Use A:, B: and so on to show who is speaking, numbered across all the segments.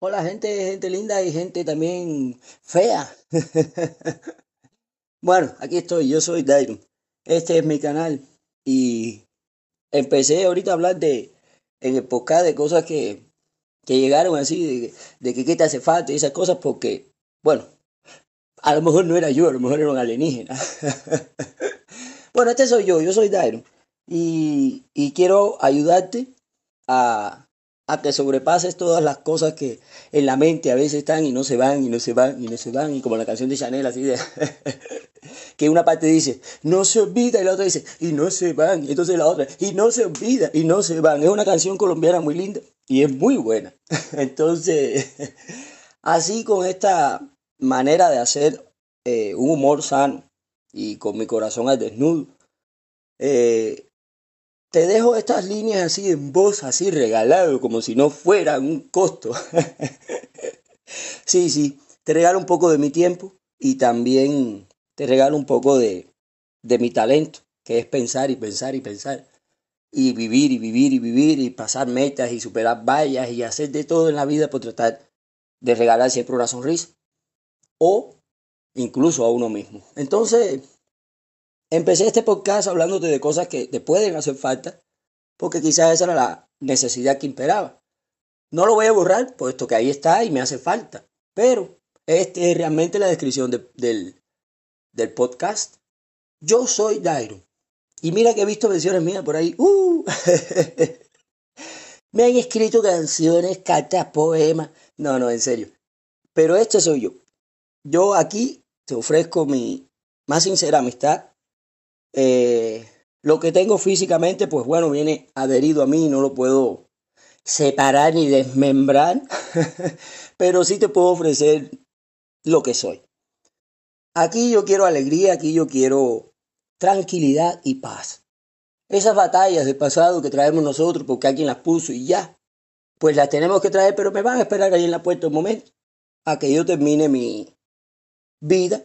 A: Hola gente, gente linda y gente también fea. bueno, aquí estoy, yo soy Dairon. Este es mi canal y empecé ahorita a hablar de, en el de cosas que, que llegaron así, de, de que qué te hace falta y esas cosas porque, bueno, a lo mejor no era yo, a lo mejor era un alienígena. bueno, este soy yo, yo soy Dairon y, y quiero ayudarte a a que sobrepases todas las cosas que en la mente a veces están y no se van y no se van y no se van y como la canción de Chanel así de que una parte dice no se olvida y la otra dice y no se van y entonces la otra y no se olvida y no se van. Es una canción colombiana muy linda y es muy buena. Entonces así con esta manera de hacer eh, un humor sano y con mi corazón al desnudo eh, te dejo estas líneas así en voz, así regalado, como si no fueran un costo. sí, sí, te regalo un poco de mi tiempo y también te regalo un poco de, de mi talento, que es pensar y pensar y pensar. Y vivir y vivir y vivir y pasar metas y superar vallas y hacer de todo en la vida por tratar de regalar siempre una sonrisa. O incluso a uno mismo. Entonces, Empecé este podcast hablándote de cosas que te pueden hacer falta, porque quizás esa era la necesidad que imperaba. No lo voy a borrar, puesto que ahí está y me hace falta. Pero esta es realmente la descripción del, del podcast. Yo soy Dairo. Y mira que he visto versiones mías por ahí. ¡Uh! me han escrito canciones, cartas, poemas. No, no, en serio. Pero este soy yo. Yo aquí te ofrezco mi más sincera amistad, eh, lo que tengo físicamente, pues bueno, viene adherido a mí, no lo puedo separar ni desmembrar, pero sí te puedo ofrecer lo que soy. Aquí yo quiero alegría, aquí yo quiero tranquilidad y paz. Esas batallas del pasado que traemos nosotros porque alguien las puso y ya, pues las tenemos que traer, pero me van a esperar ahí en la puerta un momento a que yo termine mi vida,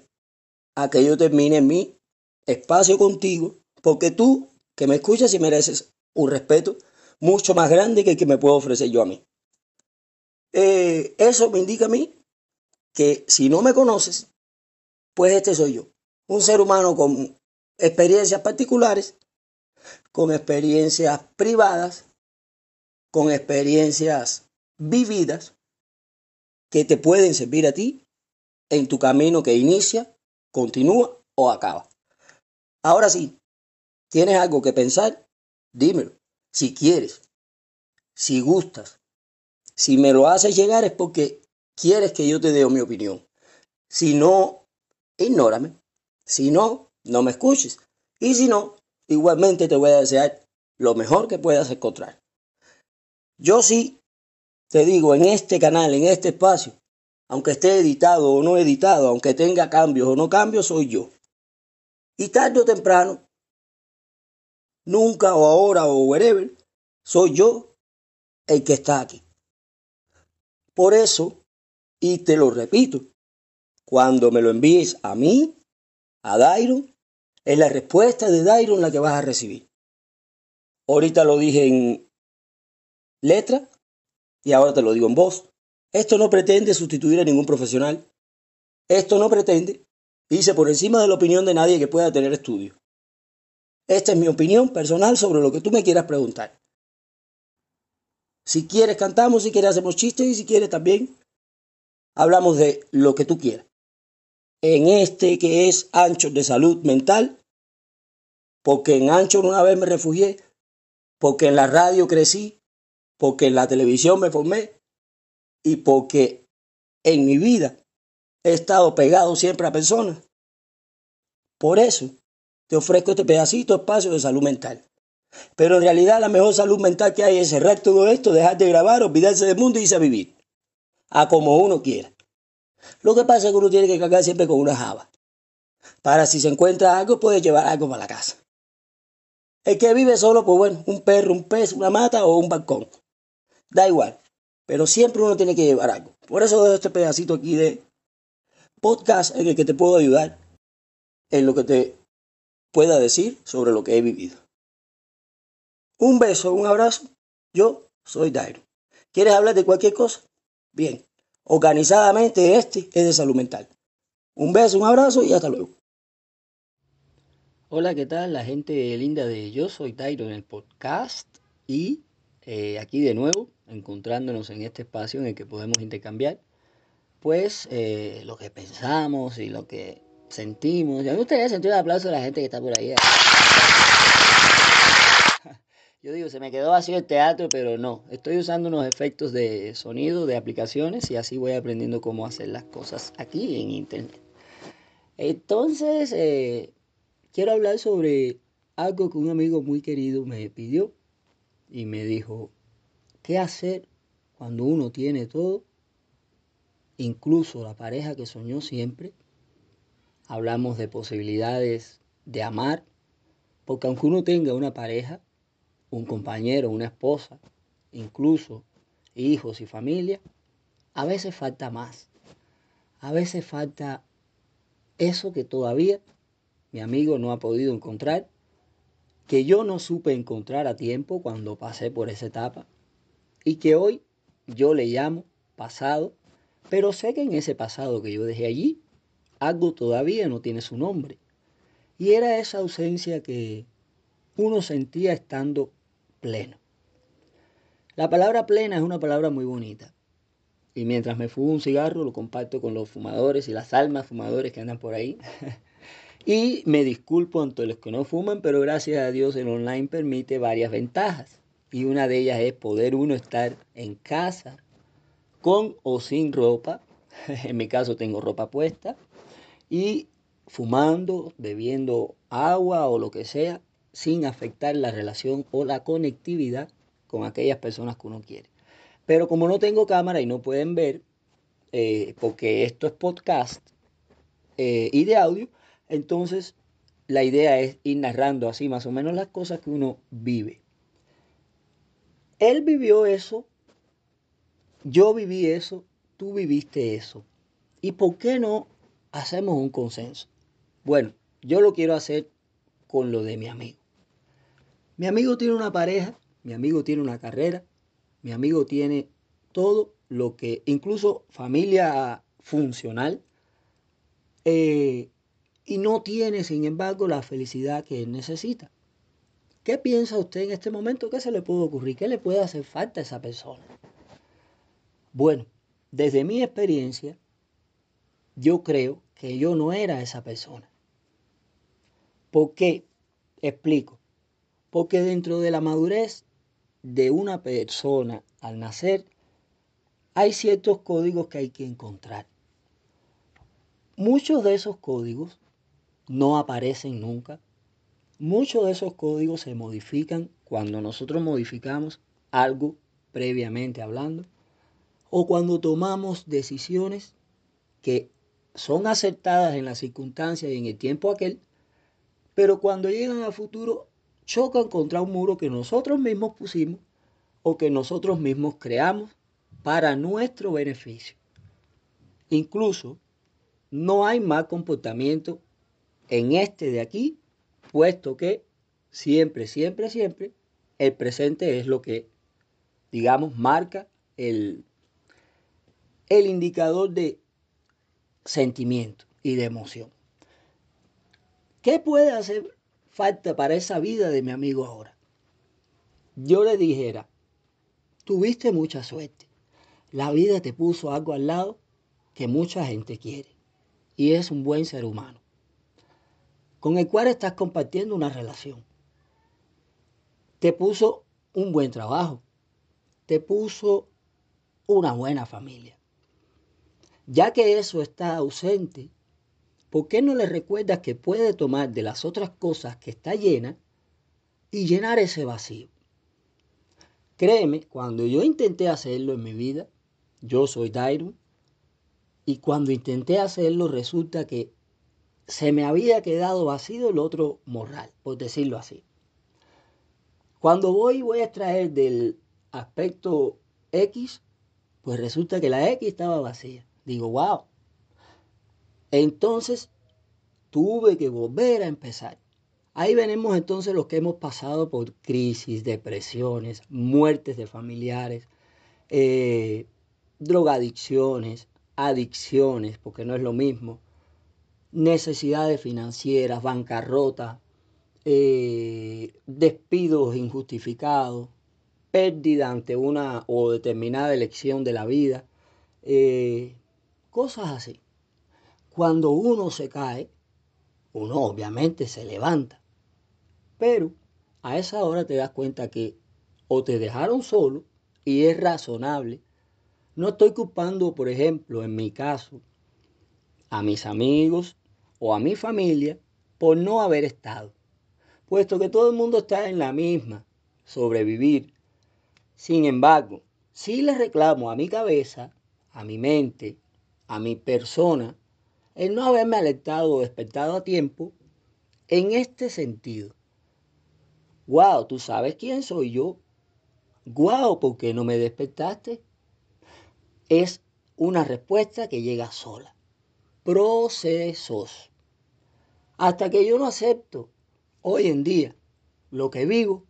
A: a que yo termine mi espacio contigo, porque tú que me escuchas y mereces un respeto mucho más grande que el que me puedo ofrecer yo a mí. Eh, eso me indica a mí que si no me conoces, pues este soy yo. Un ser humano con experiencias particulares, con experiencias privadas, con experiencias vividas que te pueden servir a ti en tu camino que inicia, continúa o acaba. Ahora sí, ¿tienes algo que pensar? Dímelo. Si quieres, si gustas, si me lo haces llegar es porque quieres que yo te dé mi opinión. Si no, ignórame. Si no, no me escuches. Y si no, igualmente te voy a desear lo mejor que puedas encontrar. Yo sí te digo, en este canal, en este espacio, aunque esté editado o no editado, aunque tenga cambios o no cambios, soy yo. Y tarde o temprano, nunca o ahora o wherever, soy yo el que está aquí. Por eso, y te lo repito, cuando me lo envíes a mí, a Dairon, es la respuesta de Dairon la que vas a recibir. Ahorita lo dije en letra y ahora te lo digo en voz. Esto no pretende sustituir a ningún profesional. Esto no pretende Dice por encima de la opinión de nadie que pueda tener estudio. Esta es mi opinión personal sobre lo que tú me quieras preguntar. Si quieres cantamos, si quieres hacemos chistes y si quieres también hablamos de lo que tú quieras. En este que es Ancho de Salud Mental, porque en Ancho una vez me refugié, porque en la radio crecí, porque en la televisión me formé y porque en mi vida he estado pegado siempre a personas. Por eso te ofrezco este pedacito espacio de salud mental. Pero en realidad la mejor salud mental que hay es cerrar todo esto, dejar de grabar, olvidarse del mundo y irse a vivir. A como uno quiera. Lo que pasa es que uno tiene que cargar siempre con una java. Para si se encuentra algo, puede llevar algo para la casa. El que vive solo, pues bueno, un perro, un pez, una mata o un balcón. Da igual. Pero siempre uno tiene que llevar algo. Por eso dejo este pedacito aquí de podcast en el que te puedo ayudar en lo que te pueda decir sobre lo que he vivido. Un beso, un abrazo. Yo soy Dairo. ¿Quieres hablar de cualquier cosa? Bien, organizadamente este es de salud mental. Un beso, un abrazo y hasta luego.
B: Hola, ¿qué tal? La gente linda de Yo Soy Tairo en el podcast y eh, aquí de nuevo, encontrándonos en este espacio en el que podemos intercambiar, pues lo que pensamos y lo que sentimos. Ya me gustaría sentir el aplauso de la gente que está por ahí. Yo digo, se me quedó vacío el teatro, pero no. Estoy usando unos efectos de sonido, de aplicaciones, y así voy aprendiendo cómo hacer las cosas aquí en Internet. Entonces, eh, quiero hablar sobre algo que un amigo muy querido me pidió y me dijo, ¿qué hacer cuando uno tiene todo? Incluso la pareja que soñó siempre. Hablamos de posibilidades de amar, porque aunque uno tenga una pareja, un compañero, una esposa, incluso hijos y familia, a veces falta más. A veces falta eso que todavía mi amigo no ha podido encontrar, que yo no supe encontrar a tiempo cuando pasé por esa etapa y que hoy yo le llamo pasado, pero sé que en ese pasado que yo dejé allí, algo todavía no tiene su nombre. Y era esa ausencia que uno sentía estando pleno. La palabra plena es una palabra muy bonita. Y mientras me fumo un cigarro lo comparto con los fumadores y las almas fumadores que andan por ahí. Y me disculpo ante los que no fuman, pero gracias a Dios el online permite varias ventajas. Y una de ellas es poder uno estar en casa con o sin ropa. En mi caso tengo ropa puesta. Y fumando, bebiendo agua o lo que sea, sin afectar la relación o la conectividad con aquellas personas que uno quiere. Pero como no tengo cámara y no pueden ver, eh, porque esto es podcast eh, y de audio, entonces, la idea es ir narrando así más o menos las cosas que uno vive. Él vivió eso, yo viví eso, tú viviste eso. ¿Y por qué no hacemos un consenso? Bueno, yo lo quiero hacer con lo de mi amigo. Mi amigo tiene una pareja, mi amigo tiene una carrera, mi amigo tiene todo lo que, incluso familia funcional, eh, y no tiene, sin embargo, la felicidad que él necesita. ¿Qué piensa usted en este momento? ¿Qué se le puede ocurrir? ¿Qué le puede hacer falta a esa persona? Bueno, desde mi experiencia, yo creo que yo no era esa persona. ¿Por qué? Explico. Porque dentro de la madurez de una persona al nacer, hay ciertos códigos que hay que encontrar. Muchos de esos códigos no aparecen nunca. Muchos de esos códigos se modifican cuando nosotros modificamos algo previamente hablando o cuando tomamos decisiones que son aceptadas en las circunstancias y en el tiempo aquel, pero cuando llegan a futuro chocan contra un muro que nosotros mismos pusimos o que nosotros mismos creamos para nuestro beneficio. Incluso no hay mal comportamiento en este de aquí, puesto que siempre, siempre, siempre, el presente es lo que, digamos, marca el, el indicador de sentimiento y de emoción. ¿Qué puede hacer falta para esa vida de mi amigo ahora? Yo le dijera, tuviste mucha suerte. La vida te puso algo al lado que mucha gente quiere y es un buen ser humano con el cual estás compartiendo una relación. Te puso un buen trabajo, te puso una buena familia. Ya que eso está ausente, ¿por qué no le recuerdas que puede tomar de las otras cosas que está llena y llenar ese vacío? Créeme, cuando yo intenté hacerlo en mi vida, yo soy Dairon, y cuando intenté hacerlo resulta que se me había quedado vacío el otro morral, por decirlo así. Cuando voy voy a extraer del aspecto X, pues resulta que la X estaba vacía. Digo, wow. Entonces tuve que volver a empezar. Ahí venimos entonces los que hemos pasado por crisis, depresiones, muertes de familiares, eh, drogadicciones, adicciones, porque no es lo mismo, necesidades financieras, bancarrota, eh, despidos injustificados, pérdida ante una o determinada elección de la vida, eh, cosas así. Cuando uno se cae, uno obviamente se levanta, pero a esa hora te das cuenta que o te dejaron solo y es razonable. No estoy culpando, por ejemplo, en mi caso, a mis amigos o a mi familia por no haber estado, puesto que todo el mundo está en la misma, sobrevivir. Sin embargo, si le reclamo a mi cabeza, a mi mente, a mi persona, el no haberme alertado o despertado a tiempo en este sentido. Wow, tú sabes quién soy yo. Wow, ¿por qué no me despertaste? Es una respuesta que llega sola. Procesos. Hasta que yo no acepto hoy en día lo que vivo,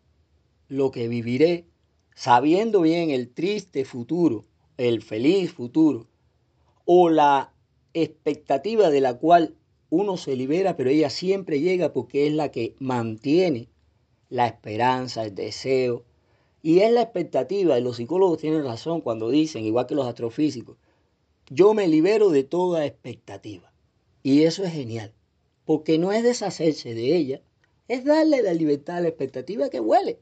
B: lo que viviré, sabiendo bien el triste futuro, el feliz futuro, o la expectativa de la cual uno se libera, pero ella siempre llega porque es la que mantiene la esperanza, el deseo, y es la expectativa, y los psicólogos tienen razón cuando dicen, igual que los astrofísicos, yo me libero de toda expectativa. Y eso es genial, porque no es deshacerse de ella, es darle la libertad a la expectativa que huele.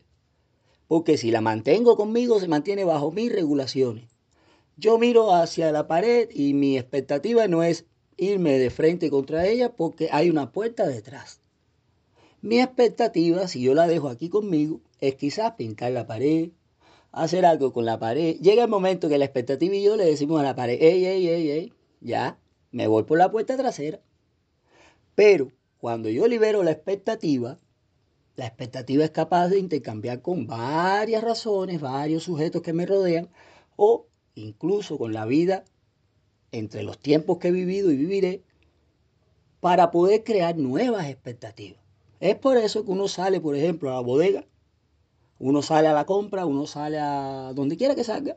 B: Porque si la mantengo conmigo, se mantiene bajo mis regulaciones. Yo miro hacia la pared y mi expectativa no es irme de frente contra ella porque hay una puerta detrás. Mi expectativa, si yo la dejo aquí conmigo, es quizás pintar la pared, hacer algo con la pared. Llega el momento que la expectativa y yo le decimos a la pared, ey, ey, ey, ey, ya, me voy por la puerta trasera. Pero cuando yo libero la expectativa, la expectativa es capaz de intercambiar con varias razones, varios sujetos que me rodean, o incluso con la vida entre los tiempos que he vivido y viviré, para poder crear nuevas expectativas. Es por eso que uno sale, por ejemplo, a la bodega, uno sale a la compra, uno sale a donde quiera que salga,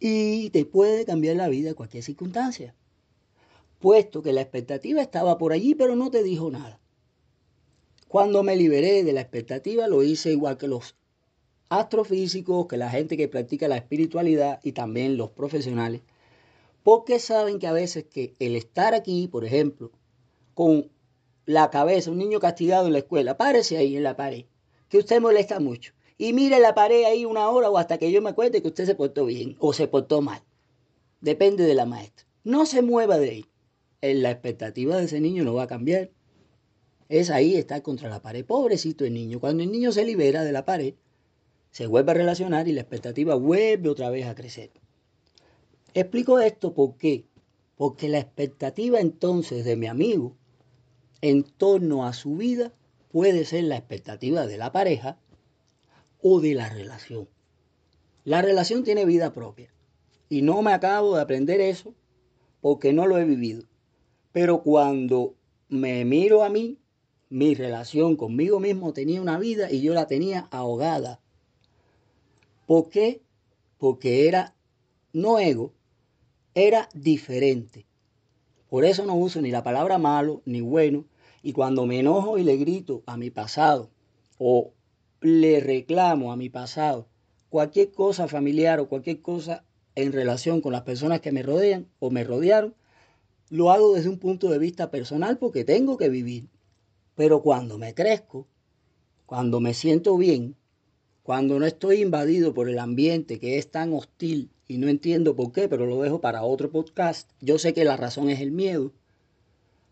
B: y te puede cambiar la vida en cualquier circunstancia. Puesto que la expectativa estaba por allí, pero no te dijo nada. Cuando me liberé de la expectativa, lo hice igual que los astrofísicos, que la gente que practica la espiritualidad y también los profesionales, porque saben que a veces que el estar aquí, por ejemplo, con la cabeza, un niño castigado en la escuela, párese ahí en la pared, que usted molesta mucho, y mire la pared ahí una hora o hasta que yo me cuente que usted se portó bien o se portó mal. Depende de la maestra. No se mueva de ahí. En la expectativa de ese niño no va a cambiar. Es ahí estar contra la pared. Pobrecito el niño. Cuando el niño se libera de la pared, se vuelve a relacionar y la expectativa vuelve otra vez a crecer. Explico esto por qué. Porque la expectativa entonces de mi amigo en torno a su vida puede ser la expectativa de la pareja o de la relación. La relación tiene vida propia y no me acabo de aprender eso porque no lo he vivido. Pero cuando me miro a mí, mi relación conmigo mismo tenía una vida y yo la tenía ahogada ¿Por qué? Porque era, no ego, era diferente. Por eso no uso ni la palabra malo ni bueno. Y cuando me enojo y le grito a mi pasado o le reclamo a mi pasado cualquier cosa familiar o cualquier cosa en relación con las personas que me rodean o me rodearon, lo hago desde un punto de vista personal porque tengo que vivir. Pero cuando me crezco, cuando me siento bien, cuando no estoy invadido por el ambiente que es tan hostil y no entiendo por qué, pero lo dejo para otro podcast, yo sé que la razón es el miedo,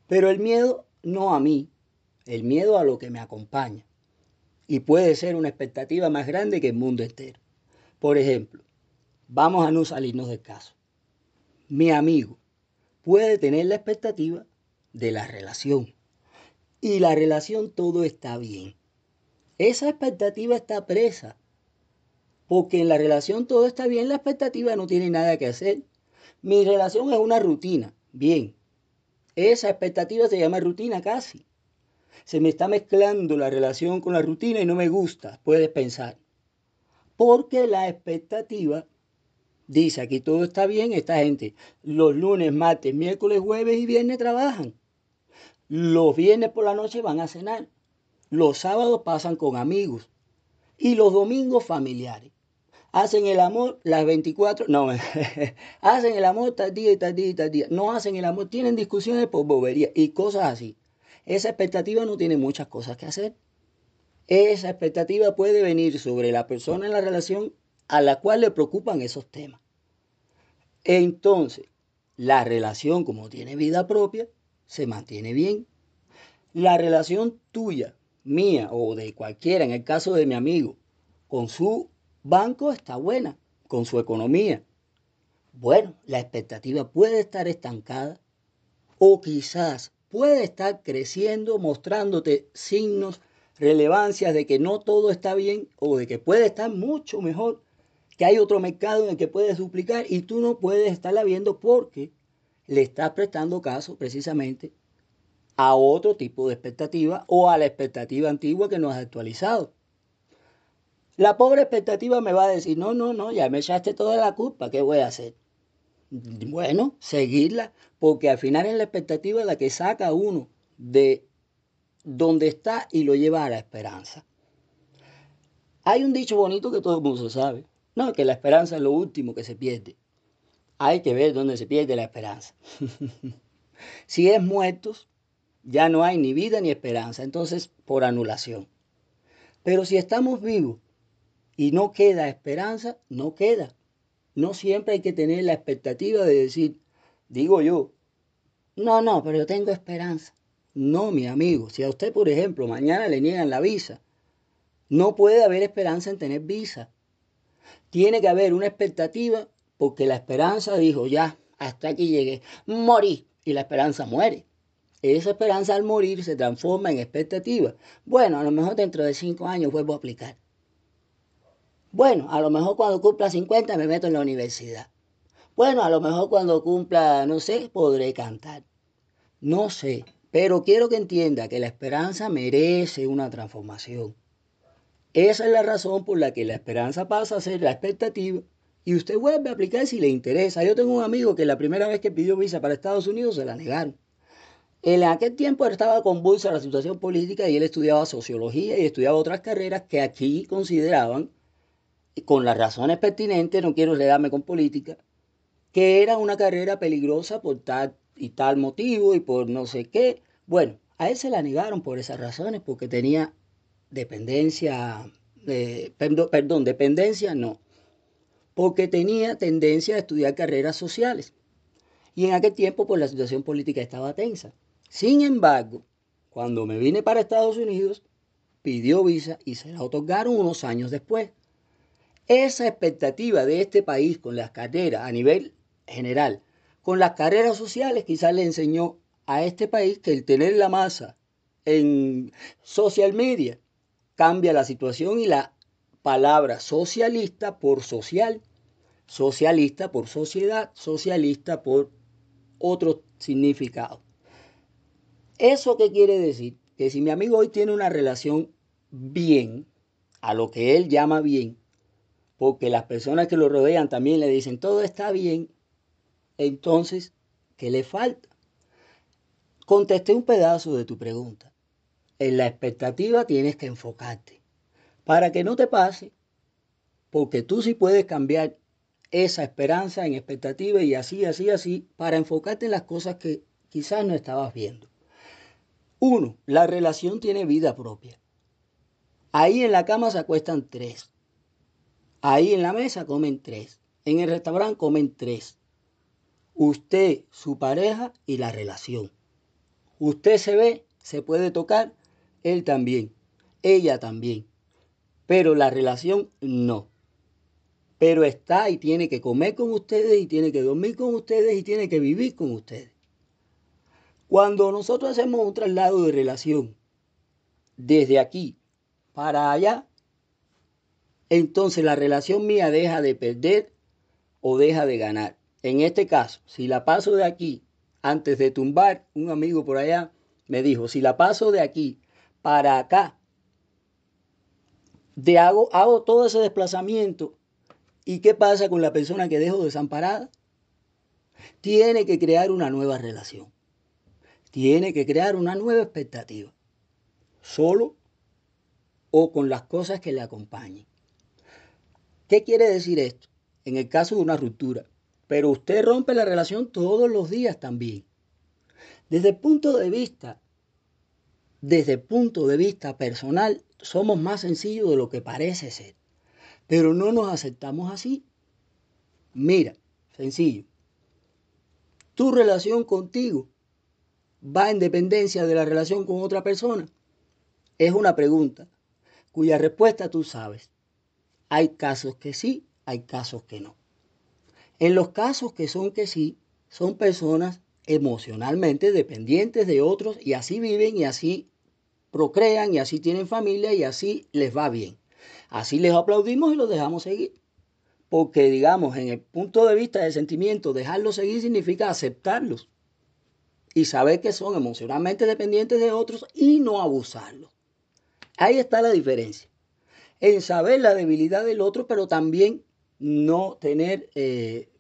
B: pero el miedo no a mí, el miedo a lo que me acompaña. Y puede ser una expectativa más grande que el mundo entero. Por ejemplo, vamos a no salirnos del caso. Mi amigo puede tener la expectativa de la relación. Y la relación todo está bien. Esa expectativa está presa. Porque en la relación todo está bien, la expectativa no tiene nada que hacer. Mi relación es una rutina. Bien. Esa expectativa se llama rutina casi. Se me está mezclando la relación con la rutina y no me gusta, puedes pensar. Porque la expectativa Dice, aquí todo está bien, esta gente los lunes, martes, miércoles, jueves y viernes trabajan. Los viernes por la noche van a cenar. Los sábados pasan con amigos. Y los domingos familiares. Hacen el amor las 24, no, hacen el amor tal día y tal día y tal día. No hacen el amor, tienen discusiones por bobería y cosas así. Esa expectativa no tiene muchas cosas que hacer. Esa expectativa puede venir sobre la persona en la relación a la cual le preocupan esos temas. Entonces, la relación como tiene vida propia, se mantiene bien. La relación tuya, mía o de cualquiera, en el caso de mi amigo, con su banco está buena, con su economía. Bueno, la expectativa puede estar estancada o quizás puede estar creciendo, mostrándote signos, relevancias de que no todo está bien o de que puede estar mucho mejor, que hay otro mercado en el que puedes duplicar y tú no puedes estarla viendo porque le estás prestando caso precisamente a otro tipo de expectativa o a la expectativa antigua que no has actualizado. La pobre expectativa me va a decir, no, no, no, ya me echaste toda la culpa, ¿qué voy a hacer? Bueno, seguirla, porque al final es la expectativa la que saca uno de donde está y lo lleva a la esperanza. Hay un dicho bonito que todo el mundo sabe, no, que la esperanza es lo último que se pierde. Hay que ver dónde se pierde la esperanza. si es muertos, ya no hay ni vida ni esperanza, entonces por anulación. Pero si estamos vivos y no queda esperanza, no queda. No siempre hay que tener la expectativa de decir, digo yo, no, no, pero yo tengo esperanza. No, mi amigo, si a usted, por ejemplo, mañana le niegan la visa, no puede haber esperanza en tener visa. Tiene que haber una expectativa porque la esperanza dijo, ya, hasta aquí llegué, morí, y la esperanza muere. Esa esperanza al morir se transforma en expectativa. Bueno, a lo mejor dentro de cinco años vuelvo a aplicar. Bueno, a lo mejor cuando cumpla 50 me meto en la universidad. Bueno, a lo mejor cuando cumpla, no sé, podré cantar. No sé, pero quiero que entienda que la esperanza merece una transformación. Esa es la razón por la que la esperanza pasa a ser la expectativa y usted vuelve a aplicar si le interesa. Yo tengo un amigo que la primera vez que pidió visa para Estados Unidos se la negaron. En aquel tiempo estaba convulsa la situación política y él estudiaba sociología y estudiaba otras carreras que aquí consideraban, con las razones pertinentes, no quiero darme con política, que era una carrera peligrosa por tal y tal motivo y por no sé qué. Bueno, a él se la negaron por esas razones, porque tenía dependencia, eh, perdón, dependencia no, porque tenía tendencia a estudiar carreras sociales. Y en aquel tiempo, pues la situación política estaba tensa. Sin embargo, cuando me vine para Estados Unidos, pidió visa y se la otorgaron unos años después. Esa expectativa de este país con las carreras a nivel general, con las carreras sociales, quizás le enseñó a este país que el tener la masa en social media cambia la situación y la palabra socialista por social, socialista por sociedad, socialista por otro significado. ¿Eso qué quiere decir? Que si mi amigo hoy tiene una relación bien, a lo que él llama bien, porque las personas que lo rodean también le dicen todo está bien, entonces, ¿qué le falta? Contesté un pedazo de tu pregunta. En la expectativa tienes que enfocarte para que no te pase, porque tú sí puedes cambiar esa esperanza en expectativa y así, así, así, para enfocarte en las cosas que quizás no estabas viendo. Uno, la relación tiene vida propia. Ahí en la cama se acuestan tres. Ahí en la mesa comen tres. En el restaurante comen tres. Usted, su pareja y la relación. Usted se ve, se puede tocar, él también, ella también. Pero la relación no pero está y tiene que comer con ustedes y tiene que dormir con ustedes y tiene que vivir con ustedes. Cuando nosotros hacemos un traslado de relación desde aquí para allá, entonces la relación mía deja de perder o deja de ganar. En este caso, si la paso de aquí, antes de tumbar, un amigo por allá me dijo, si la paso de aquí para acá, de hago, hago todo ese desplazamiento ¿Y qué pasa con la persona que dejo desamparada? Tiene que crear una nueva relación. Tiene que crear una nueva expectativa. Solo o con las cosas que le acompañen. ¿Qué quiere decir esto? En el caso de una ruptura. Pero usted rompe la relación todos los días también. Desde el punto de vista, desde el punto de vista personal, somos más sencillos de lo que parece ser. Pero no nos aceptamos así. Mira, sencillo. Tu relación contigo va en dependencia de la relación con otra persona. Es una pregunta cuya respuesta tú sabes. Hay casos que sí, hay casos que no. En los casos que son que sí, son personas emocionalmente dependientes de otros y así viven y así procrean y así tienen familia y así les va bien. Así les aplaudimos y los dejamos seguir. Porque, digamos, en el punto de vista del sentimiento, dejarlos seguir significa aceptarlos y saber que son emocionalmente dependientes de otros y no abusarlos. Ahí está la diferencia. En saber la debilidad del otro, pero también no tener, eh,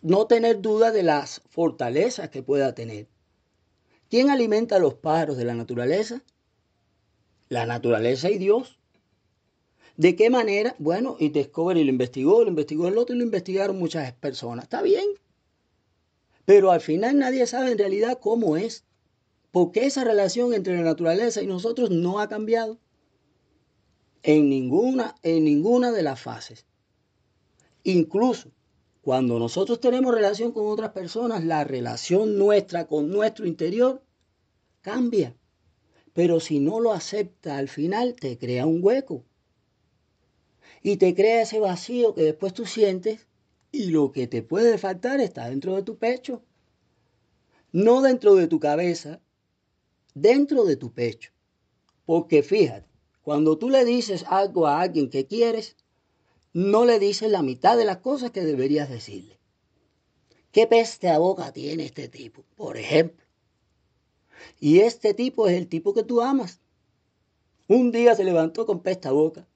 B: no tener duda de las fortalezas que pueda tener. ¿Quién alimenta a los pájaros de la naturaleza? La naturaleza y Dios. ¿De qué manera? Bueno, y Discovery lo investigó, lo investigó el otro y lo investigaron muchas personas. Está bien. Pero al final nadie sabe en realidad cómo es. Porque esa relación entre la naturaleza y nosotros no ha cambiado en ninguna, en ninguna de las fases. Incluso cuando nosotros tenemos relación con otras personas, la relación nuestra con nuestro interior cambia. Pero si no lo acepta al final, te crea un hueco. Y te crea ese vacío que después tú sientes y lo que te puede faltar está dentro de tu pecho. No dentro de tu cabeza, dentro de tu pecho. Porque fíjate, cuando tú le dices algo a alguien que quieres, no le dices la mitad de las cosas que deberías decirle. ¿Qué peste a boca tiene este tipo? Por ejemplo. Y este tipo es el tipo que tú amas. Un día se levantó con peste a boca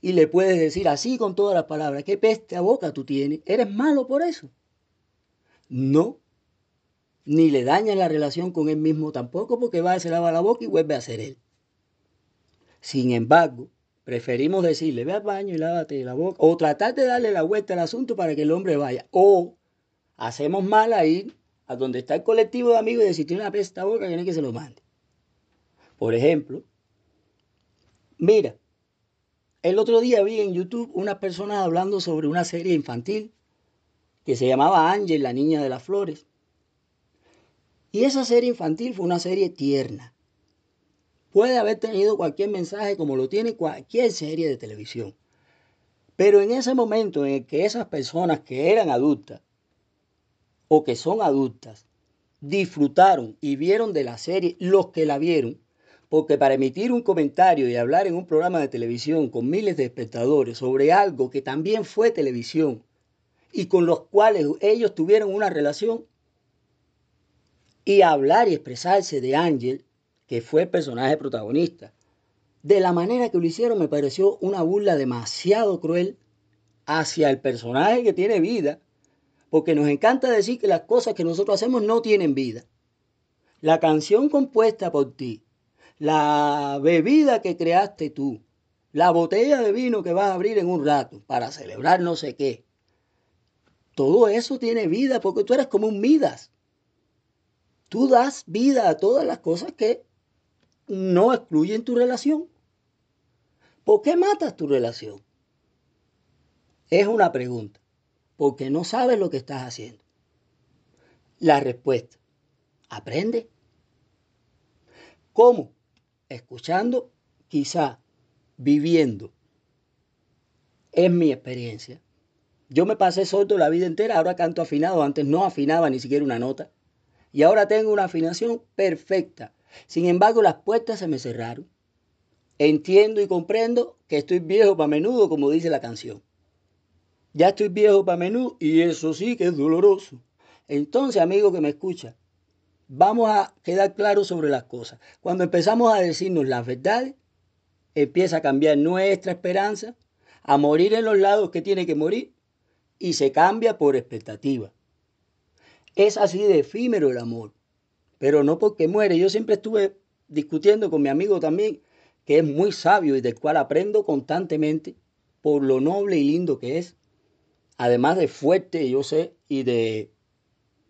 B: y le puedes decir así con todas las palabras, ¿qué peste a boca tú tienes? ¿Eres malo por eso? No, ni le daña la relación con él mismo tampoco porque va, se lava la boca y vuelve a ser él. Sin embargo, preferimos decirle, ve al baño y lávate la boca, o tratar de darle la vuelta al asunto para que el hombre vaya, o hacemos mal a ir a donde está el colectivo de amigos y decir, tiene una pesta boca, que que se lo mande. Por ejemplo, mira, el otro día vi en YouTube unas personas hablando sobre una serie infantil que se llamaba Ángel, la niña de las flores. Y esa serie infantil fue una serie tierna. Puede haber tenido cualquier mensaje como lo tiene cualquier serie de televisión. Pero en ese momento en el que esas personas que eran adultas o que son adultas disfrutaron y vieron de la serie, los que la vieron, porque para emitir un comentario y hablar en un programa de televisión con miles de espectadores sobre algo que también fue televisión y con los cuales ellos tuvieron una relación, y hablar y expresarse de Ángel, que fue el personaje protagonista. De la manera que lo hicieron me pareció una burla demasiado cruel hacia el personaje que tiene vida, porque nos encanta decir que las cosas que nosotros hacemos no tienen vida. La canción compuesta por ti, la bebida que creaste tú, la botella de vino que vas a abrir en un rato para celebrar no sé qué, todo eso tiene vida porque tú eres como un Midas. Tú das vida a todas las cosas que no excluyen tu relación. ¿Por qué matas tu relación? Es una pregunta, porque no sabes lo que estás haciendo. La respuesta, aprende. ¿Cómo? Escuchando, quizá viviendo. Es mi experiencia. Yo me pasé sordo la vida entera, ahora canto afinado, antes no afinaba ni siquiera una nota y ahora tengo una afinación perfecta. Sin embargo, las puertas se me cerraron. Entiendo y comprendo que estoy viejo para menudo, como dice la canción. Ya estoy viejo para menudo y eso sí que es doloroso. Entonces, amigo que me escucha, vamos a quedar claros sobre las cosas. Cuando empezamos a decirnos las verdades, empieza a cambiar nuestra esperanza, a morir en los lados que tiene que morir y se cambia por expectativa. Es así de efímero el amor, pero no porque muere. Yo siempre estuve discutiendo con mi amigo también, que es muy sabio y del cual aprendo constantemente por lo noble y lindo que es, además de fuerte, yo sé, y de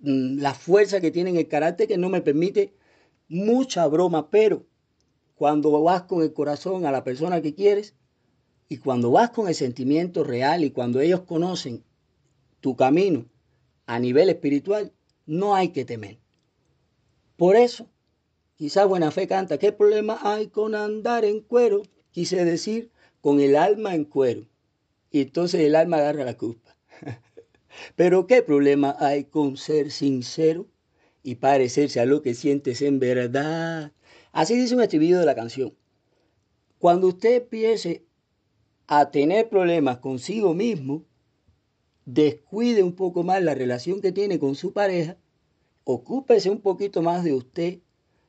B: la fuerza que tiene en el carácter que no me permite mucha broma, pero cuando vas con el corazón a la persona que quieres y cuando vas con el sentimiento real y cuando ellos conocen tu camino a nivel espiritual, no hay que temer. Por eso, quizá Buena Fe canta, ¿qué problema hay con andar en cuero? Quise decir, con el alma en cuero. Y entonces el alma agarra la culpa. Pero ¿qué problema hay con ser sincero y parecerse a lo que sientes en verdad? Así dice un estribillo de la canción. Cuando usted empiece a tener problemas consigo mismo, descuide un poco más la relación que tiene con su pareja, ocúpese un poquito más de usted.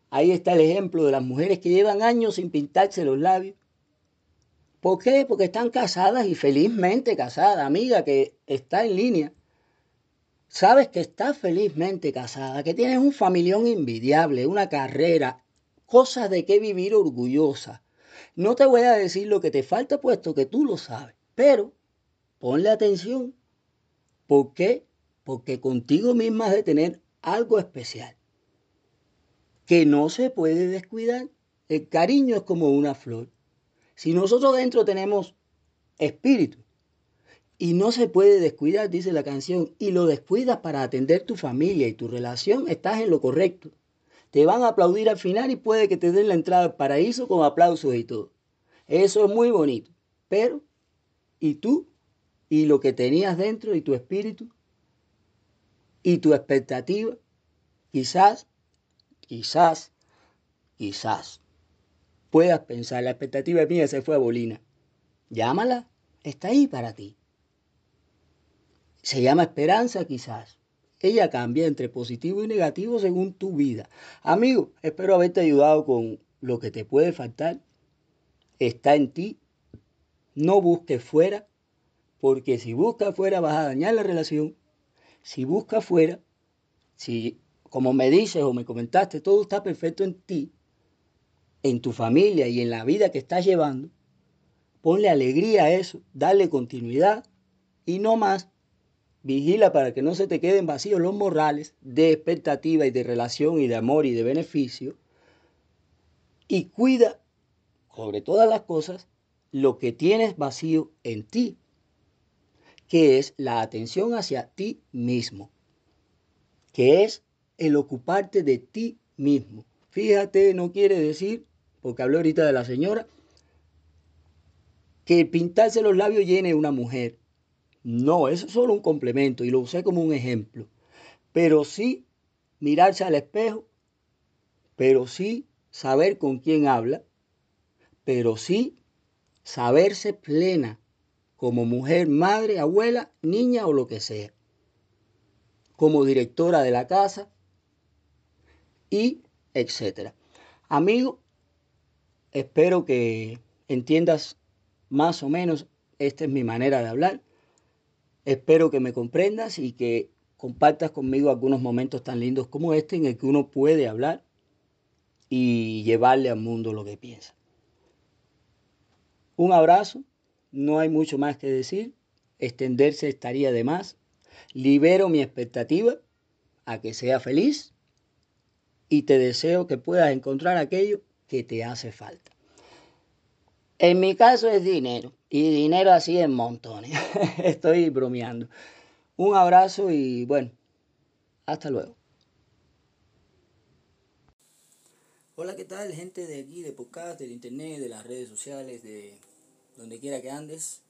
B: Ahí está el ejemplo de las mujeres que llevan años sin pintarse los labios. ¿Por qué? Porque están casadas y felizmente casadas, amiga que está en línea. Sabes que estás felizmente casada, que tienes un familión invidiable, una carrera, cosas de qué vivir orgullosa. No te voy a decir lo que te falta puesto que tú lo sabes, pero ponle atención ¿Por qué? Porque contigo misma has de tener algo especial que no se puede descuidar. El cariño es como una flor. Si nosotros dentro tenemos espíritu y no se puede descuidar, dice la canción, y lo descuidas para atender tu familia y tu relación, estás en lo correcto. Te van a aplaudir al final y puede que te den la entrada al paraíso con aplausos y todo. Eso es muy bonito. Pero, ¿y tú y lo que tenías dentro y tu espíritu y tu expectativa, quizás, quizás, quizás puedas pensar, la expectativa mía se fue a Bolina. Llámala, está ahí para ti. Se llama esperanza quizás. Ella cambia entre positivo y negativo según tu vida. Amigo, espero haberte ayudado con lo que te puede faltar. Está en ti. No busques fuera. Porque si buscas afuera vas a dañar la relación. Si buscas afuera, si como me dices o me comentaste, todo está perfecto en ti, en tu familia y en la vida que estás llevando, ponle alegría a eso, dale continuidad y no más. Vigila para que no se te queden vacíos los morales de expectativa y de relación y de amor y de beneficio. Y cuida, sobre todas las cosas, lo que tienes vacío en ti que es la atención hacia ti mismo, que es el ocuparte de ti mismo. Fíjate, no quiere decir, porque habló ahorita de la señora, que pintarse los labios llene una mujer. No, eso es solo un complemento y lo usé como un ejemplo. Pero sí mirarse al espejo, pero sí saber con quién habla, pero sí saberse plena como mujer, madre, abuela, niña o lo que sea, como directora de la casa y etcétera. Amigo, espero que entiendas más o menos, esta es mi manera de hablar. Espero que me comprendas y que compartas conmigo algunos momentos tan lindos como este en el que uno puede hablar y llevarle al mundo lo que piensa. Un abrazo no hay mucho más que decir. Extenderse estaría de más. Libero mi expectativa a que sea feliz y te deseo que puedas encontrar aquello que te hace falta. En mi caso es dinero y dinero así en montones. Estoy bromeando. Un abrazo y bueno, hasta luego. Hola, ¿qué tal gente de aquí, de podcast, del internet, de las redes sociales, de donde quiera que andes.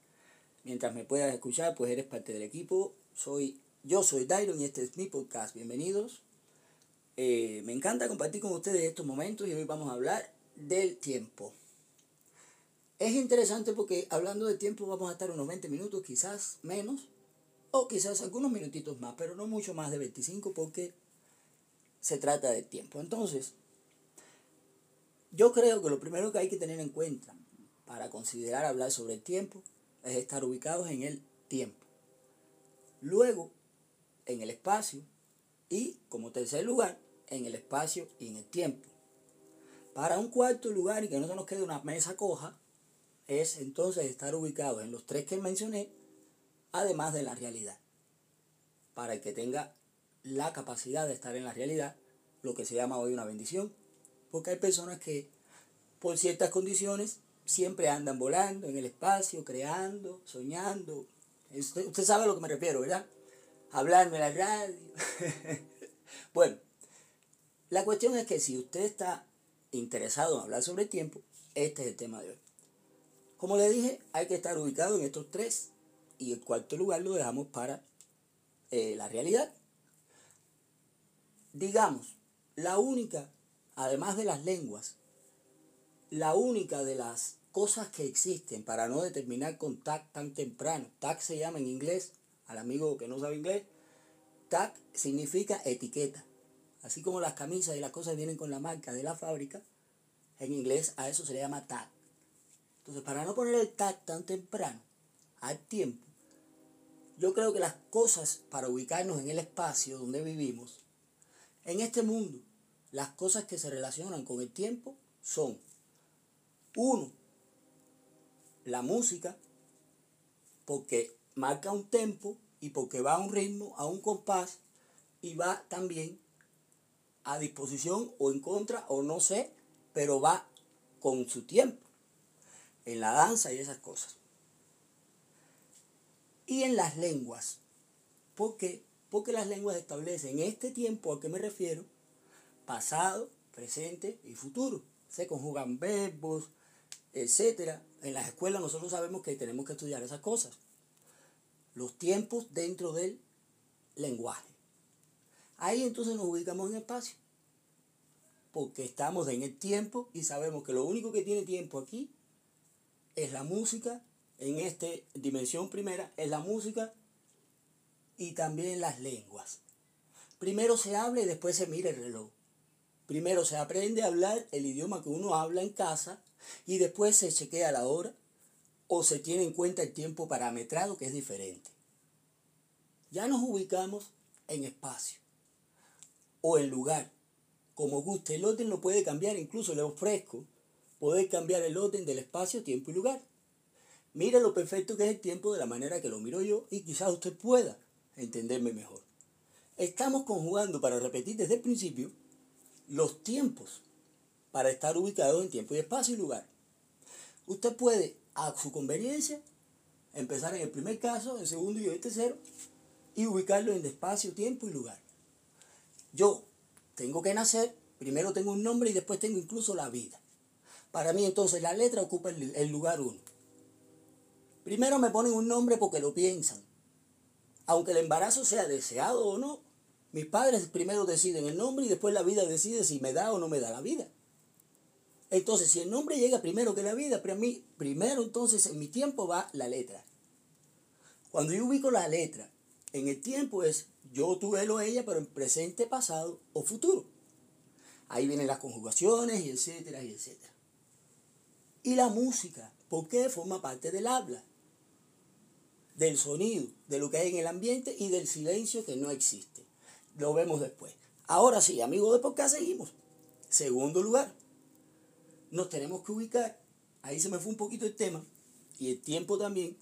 B: Mientras me puedas escuchar, pues eres parte del equipo. Soy, yo soy Dairon y este es mi podcast. Bienvenidos. Eh, me encanta compartir con ustedes estos momentos y hoy vamos a hablar del tiempo. Es interesante porque hablando de tiempo vamos a estar unos 20 minutos, quizás menos, o quizás algunos minutitos más, pero no mucho más de 25 porque se trata de tiempo. Entonces, yo creo que lo primero que hay que tener en cuenta para considerar hablar sobre el tiempo
A: es estar ubicados en el tiempo. Luego, en el espacio y, como tercer lugar, en el espacio y en el tiempo. Para un cuarto lugar y que no se nos quede una mesa coja, es entonces estar ubicados en los tres que mencioné, además de la realidad. Para el que tenga la capacidad de estar en la realidad, lo que se llama hoy una bendición. Porque hay personas que por ciertas condiciones siempre andan volando en el espacio, creando, soñando. Usted, sabe a lo que me refiero, ¿verdad? Hablando en la radio. bueno, la cuestión es que si usted está interesado en hablar sobre el tiempo, este es el tema de hoy. Como le dije, hay que estar ubicado en estos tres y el cuarto lugar lo dejamos para eh, la realidad. Digamos, la única, además de las lenguas, la única de las cosas que existen para no determinar con tag tan temprano, tag se llama en inglés, al amigo que no sabe inglés, tag significa etiqueta. Así como las camisas y las cosas vienen con la marca de la fábrica, en inglés a eso se le llama tag. Entonces, para no poner el tag tan temprano, al tiempo, yo creo que las cosas para ubicarnos en el espacio donde vivimos, en este mundo, las cosas que se relacionan con el tiempo son, uno, la música, porque marca un tempo y porque va a un ritmo, a un compás, y va también a disposición o en contra, o no sé, pero va con su tiempo, en la danza y esas cosas. Y en las lenguas, ¿por qué? Porque las lenguas establecen este tiempo a que me refiero, pasado, presente y futuro. Se conjugan verbos, etc. En las escuelas nosotros sabemos que tenemos que estudiar esas cosas. Los tiempos dentro del lenguaje. Ahí entonces nos ubicamos en espacio porque estamos en el tiempo y sabemos que lo único que tiene tiempo aquí es la música, en esta dimensión primera, es la música y también las lenguas. Primero se habla y después se mira el reloj. Primero se aprende a hablar el idioma que uno habla en casa y después se chequea la hora o se tiene en cuenta el tiempo parametrado que es diferente. Ya nos ubicamos en espacio o en lugar como guste. El orden lo puede cambiar, incluso le ofrezco poder cambiar el orden del espacio, tiempo y lugar. Mira lo perfecto que es el tiempo de la manera que lo miro yo y quizás usted pueda entenderme mejor. Estamos conjugando, para repetir desde el principio, los tiempos para estar ubicados en tiempo y espacio y lugar. Usted puede, a su conveniencia, empezar en el primer caso, en el segundo y el tercero, y ubicarlo en espacio, tiempo y lugar. Yo, tengo que nacer, primero tengo un nombre y después tengo incluso la vida. Para mí entonces la letra ocupa el, lugar uno. Primero me ponen un nombre porque lo piensan. Aunque el embarazo sea deseado o no, mis padres primero deciden el nombre y después la vida decide si me da o no me da la vida. Entonces, si el nombre llega primero que la vida, primero entonces en mi tiempo va la letra. Cuando yo ubico la letra en el tiempo es yo, tuve lo ella, pero en presente, pasado o futuro. Ahí vienen las conjugaciones y etcétera y etcétera. Y la música, ¿por qué? Forma parte del habla, del sonido, de lo que hay en el ambiente y del silencio que no existe. Lo vemos después. Ahora sí, amigos de podcast, seguimos. Segundo lugar, nos tenemos que ubicar. Ahí se me fue un poquito el tema y el tiempo también.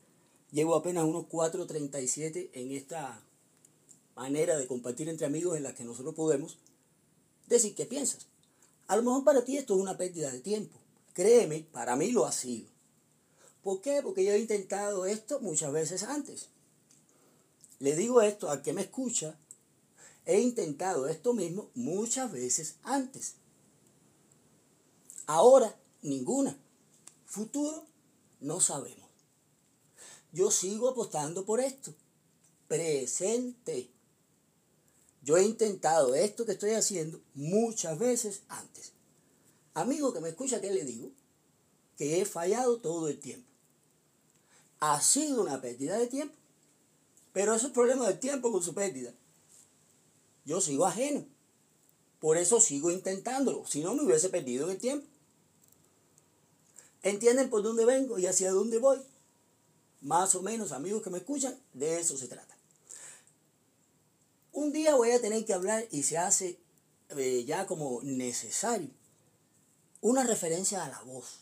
A: Llevo apenas unos 4.37 en esta manera de compartir entre amigos en la que nosotros podemos decir qué piensas. A lo mejor para ti esto es una pérdida de tiempo. Créeme, para mí lo ha sido. ¿Por qué? Porque yo he intentado esto muchas veces antes. Le digo esto al que me escucha. He intentado esto mismo muchas veces antes. Ahora, ninguna. Futuro, no sabemos. Yo sigo apostando por esto. Presente. Yo he intentado esto que estoy haciendo muchas veces antes. Amigo que me escucha, ¿qué le digo? Que he fallado todo el tiempo. Ha sido una pérdida de tiempo. Pero eso es problema del tiempo con su pérdida. Yo sigo ajeno. Por eso sigo intentándolo. Si no, me hubiese perdido el tiempo. ¿Entienden por dónde vengo y hacia dónde voy? Más o menos, amigos que me escuchan, de eso se trata. Un día voy a tener que hablar y se hace eh, ya como necesario una referencia a la voz,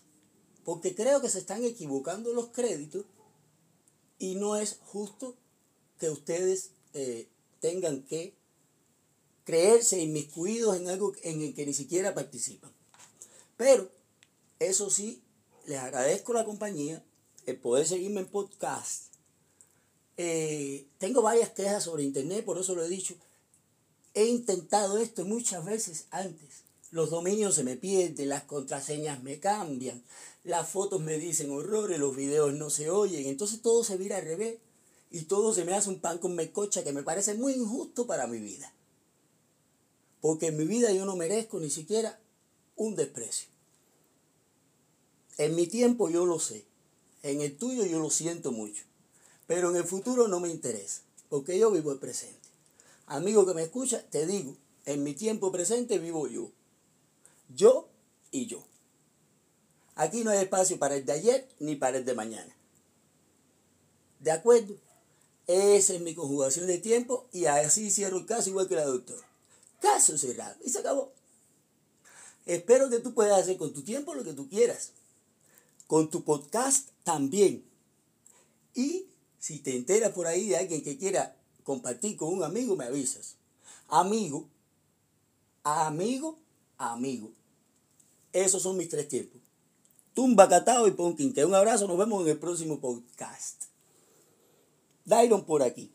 A: porque creo que se están equivocando los créditos y no es justo que ustedes eh, tengan que creerse inmiscuidos en algo en el que ni siquiera participan. Pero, eso sí, les agradezco la compañía, el poder seguirme en podcast. Eh, tengo varias quejas sobre internet, por eso lo he dicho. He intentado esto muchas veces antes. Los dominios se me pierden, las contraseñas me cambian, las fotos me dicen horrores, los videos no se oyen, entonces todo se vira al revés y todo se me hace un pan con mecocha que me parece muy injusto para mi vida. Porque en mi vida yo no merezco ni siquiera un desprecio. En mi tiempo yo lo sé, en el tuyo yo lo siento mucho, pero en el futuro no me interesa, porque yo vivo el presente. Amigo que me escucha, te digo, en mi tiempo presente vivo yo. Yo y yo. Aquí no hay espacio para el de ayer ni para el de mañana. ¿De acuerdo? Esa es mi conjugación de tiempo y así cierro el caso igual que la doctora. Caso cerrado. Y se acabó. Espero que tú puedas hacer con tu tiempo lo que tú quieras. Con tu podcast también. Y si te enteras por ahí de alguien que quiera compartir con un amigo, me avisas. Amigo, amigo, amigo. Esos son mis tres tiempos. Tumba, Catao y Ponkin. Que un abrazo, nos vemos en el próximo podcast. Dairon por aquí.